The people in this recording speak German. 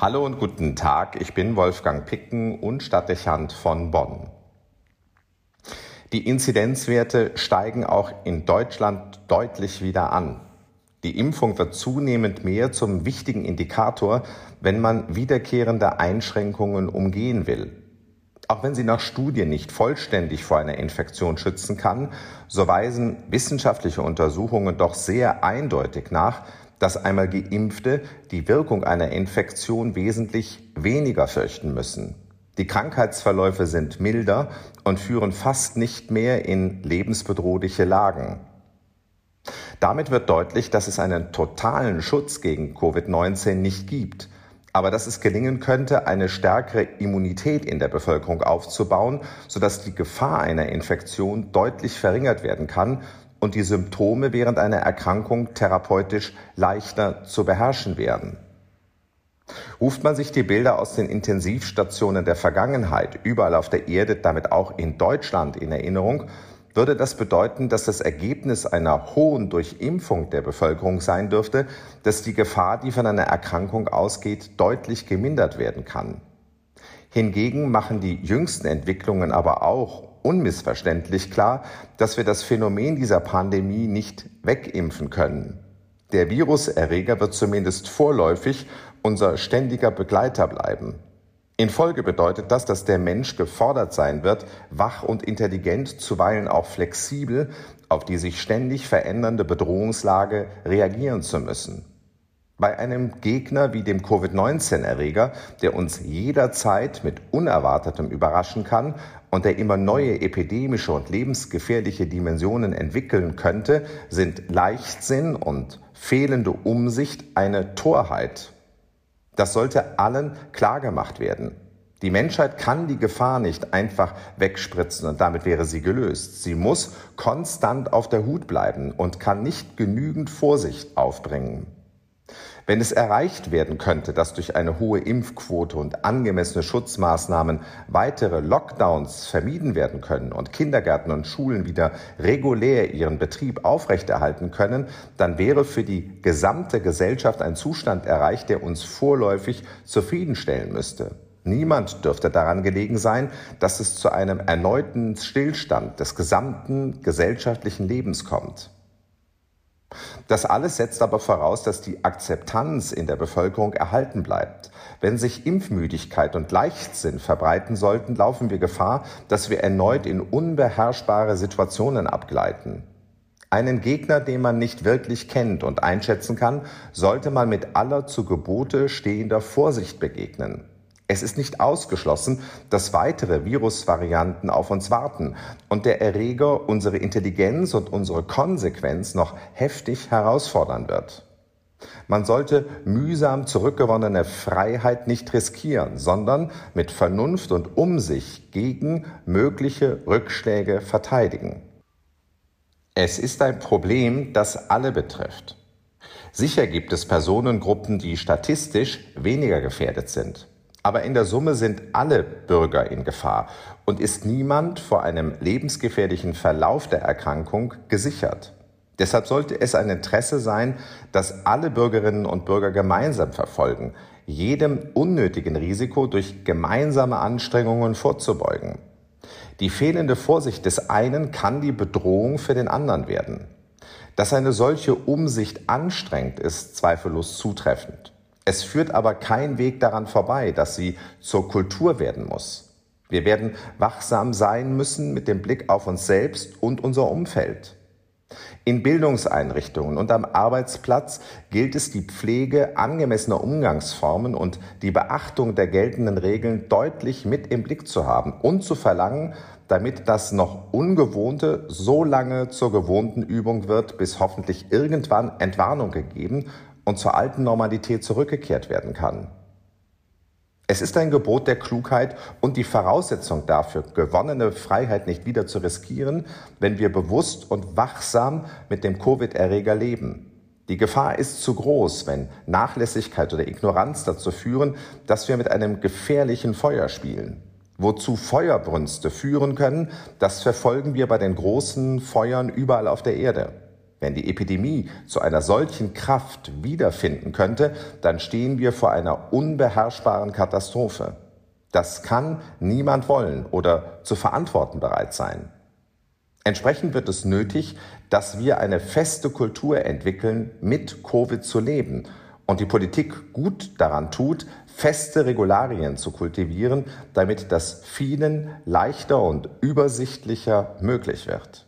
Hallo und guten Tag, ich bin Wolfgang Picken und Stadtdechant von Bonn. Die Inzidenzwerte steigen auch in Deutschland deutlich wieder an. Die Impfung wird zunehmend mehr zum wichtigen Indikator, wenn man wiederkehrende Einschränkungen umgehen will. Auch wenn sie nach Studien nicht vollständig vor einer Infektion schützen kann, so weisen wissenschaftliche Untersuchungen doch sehr eindeutig nach, dass einmal Geimpfte die Wirkung einer Infektion wesentlich weniger fürchten müssen. Die Krankheitsverläufe sind milder und führen fast nicht mehr in lebensbedrohliche Lagen. Damit wird deutlich, dass es einen totalen Schutz gegen Covid-19 nicht gibt, aber dass es gelingen könnte, eine stärkere Immunität in der Bevölkerung aufzubauen, sodass die Gefahr einer Infektion deutlich verringert werden kann und die Symptome während einer Erkrankung therapeutisch leichter zu beherrschen werden. Ruft man sich die Bilder aus den Intensivstationen der Vergangenheit überall auf der Erde, damit auch in Deutschland in Erinnerung, würde das bedeuten, dass das Ergebnis einer hohen Durchimpfung der Bevölkerung sein dürfte, dass die Gefahr, die von einer Erkrankung ausgeht, deutlich gemindert werden kann. Hingegen machen die jüngsten Entwicklungen aber auch unmissverständlich klar, dass wir das Phänomen dieser Pandemie nicht wegimpfen können. Der Viruserreger wird zumindest vorläufig unser ständiger Begleiter bleiben. In Folge bedeutet das, dass der Mensch gefordert sein wird, wach und intelligent, zuweilen auch flexibel auf die sich ständig verändernde Bedrohungslage reagieren zu müssen. Bei einem Gegner wie dem Covid-19-Erreger, der uns jederzeit mit Unerwartetem überraschen kann und der immer neue epidemische und lebensgefährliche Dimensionen entwickeln könnte, sind Leichtsinn und fehlende Umsicht eine Torheit. Das sollte allen klargemacht werden. Die Menschheit kann die Gefahr nicht einfach wegspritzen und damit wäre sie gelöst. Sie muss konstant auf der Hut bleiben und kann nicht genügend Vorsicht aufbringen. Wenn es erreicht werden könnte, dass durch eine hohe Impfquote und angemessene Schutzmaßnahmen weitere Lockdowns vermieden werden können und Kindergärten und Schulen wieder regulär ihren Betrieb aufrechterhalten können, dann wäre für die gesamte Gesellschaft ein Zustand erreicht, der uns vorläufig zufriedenstellen müsste. Niemand dürfte daran gelegen sein, dass es zu einem erneuten Stillstand des gesamten gesellschaftlichen Lebens kommt. Das alles setzt aber voraus, dass die Akzeptanz in der Bevölkerung erhalten bleibt. Wenn sich Impfmüdigkeit und Leichtsinn verbreiten sollten, laufen wir Gefahr, dass wir erneut in unbeherrschbare Situationen abgleiten. Einen Gegner, den man nicht wirklich kennt und einschätzen kann, sollte man mit aller zu Gebote stehender Vorsicht begegnen. Es ist nicht ausgeschlossen, dass weitere Virusvarianten auf uns warten und der Erreger unsere Intelligenz und unsere Konsequenz noch heftig herausfordern wird. Man sollte mühsam zurückgewonnene Freiheit nicht riskieren, sondern mit Vernunft und Umsicht gegen mögliche Rückschläge verteidigen. Es ist ein Problem, das alle betrifft. Sicher gibt es Personengruppen, die statistisch weniger gefährdet sind. Aber in der Summe sind alle Bürger in Gefahr und ist niemand vor einem lebensgefährlichen Verlauf der Erkrankung gesichert. Deshalb sollte es ein Interesse sein, dass alle Bürgerinnen und Bürger gemeinsam verfolgen, jedem unnötigen Risiko durch gemeinsame Anstrengungen vorzubeugen. Die fehlende Vorsicht des einen kann die Bedrohung für den anderen werden. Dass eine solche Umsicht anstrengt, ist zweifellos zutreffend. Es führt aber kein Weg daran vorbei, dass sie zur Kultur werden muss. Wir werden wachsam sein müssen mit dem Blick auf uns selbst und unser Umfeld. In Bildungseinrichtungen und am Arbeitsplatz gilt es, die Pflege angemessener Umgangsformen und die Beachtung der geltenden Regeln deutlich mit im Blick zu haben und zu verlangen, damit das noch Ungewohnte so lange zur gewohnten Übung wird, bis hoffentlich irgendwann Entwarnung gegeben und zur alten Normalität zurückgekehrt werden kann. Es ist ein Gebot der Klugheit und die Voraussetzung dafür, gewonnene Freiheit nicht wieder zu riskieren, wenn wir bewusst und wachsam mit dem Covid-Erreger leben. Die Gefahr ist zu groß, wenn Nachlässigkeit oder Ignoranz dazu führen, dass wir mit einem gefährlichen Feuer spielen. Wozu Feuerbrünste führen können, das verfolgen wir bei den großen Feuern überall auf der Erde. Wenn die Epidemie zu einer solchen Kraft wiederfinden könnte, dann stehen wir vor einer unbeherrschbaren Katastrophe. Das kann niemand wollen oder zu verantworten bereit sein. Entsprechend wird es nötig, dass wir eine feste Kultur entwickeln, mit Covid zu leben und die Politik gut daran tut, feste Regularien zu kultivieren, damit das vielen leichter und übersichtlicher möglich wird.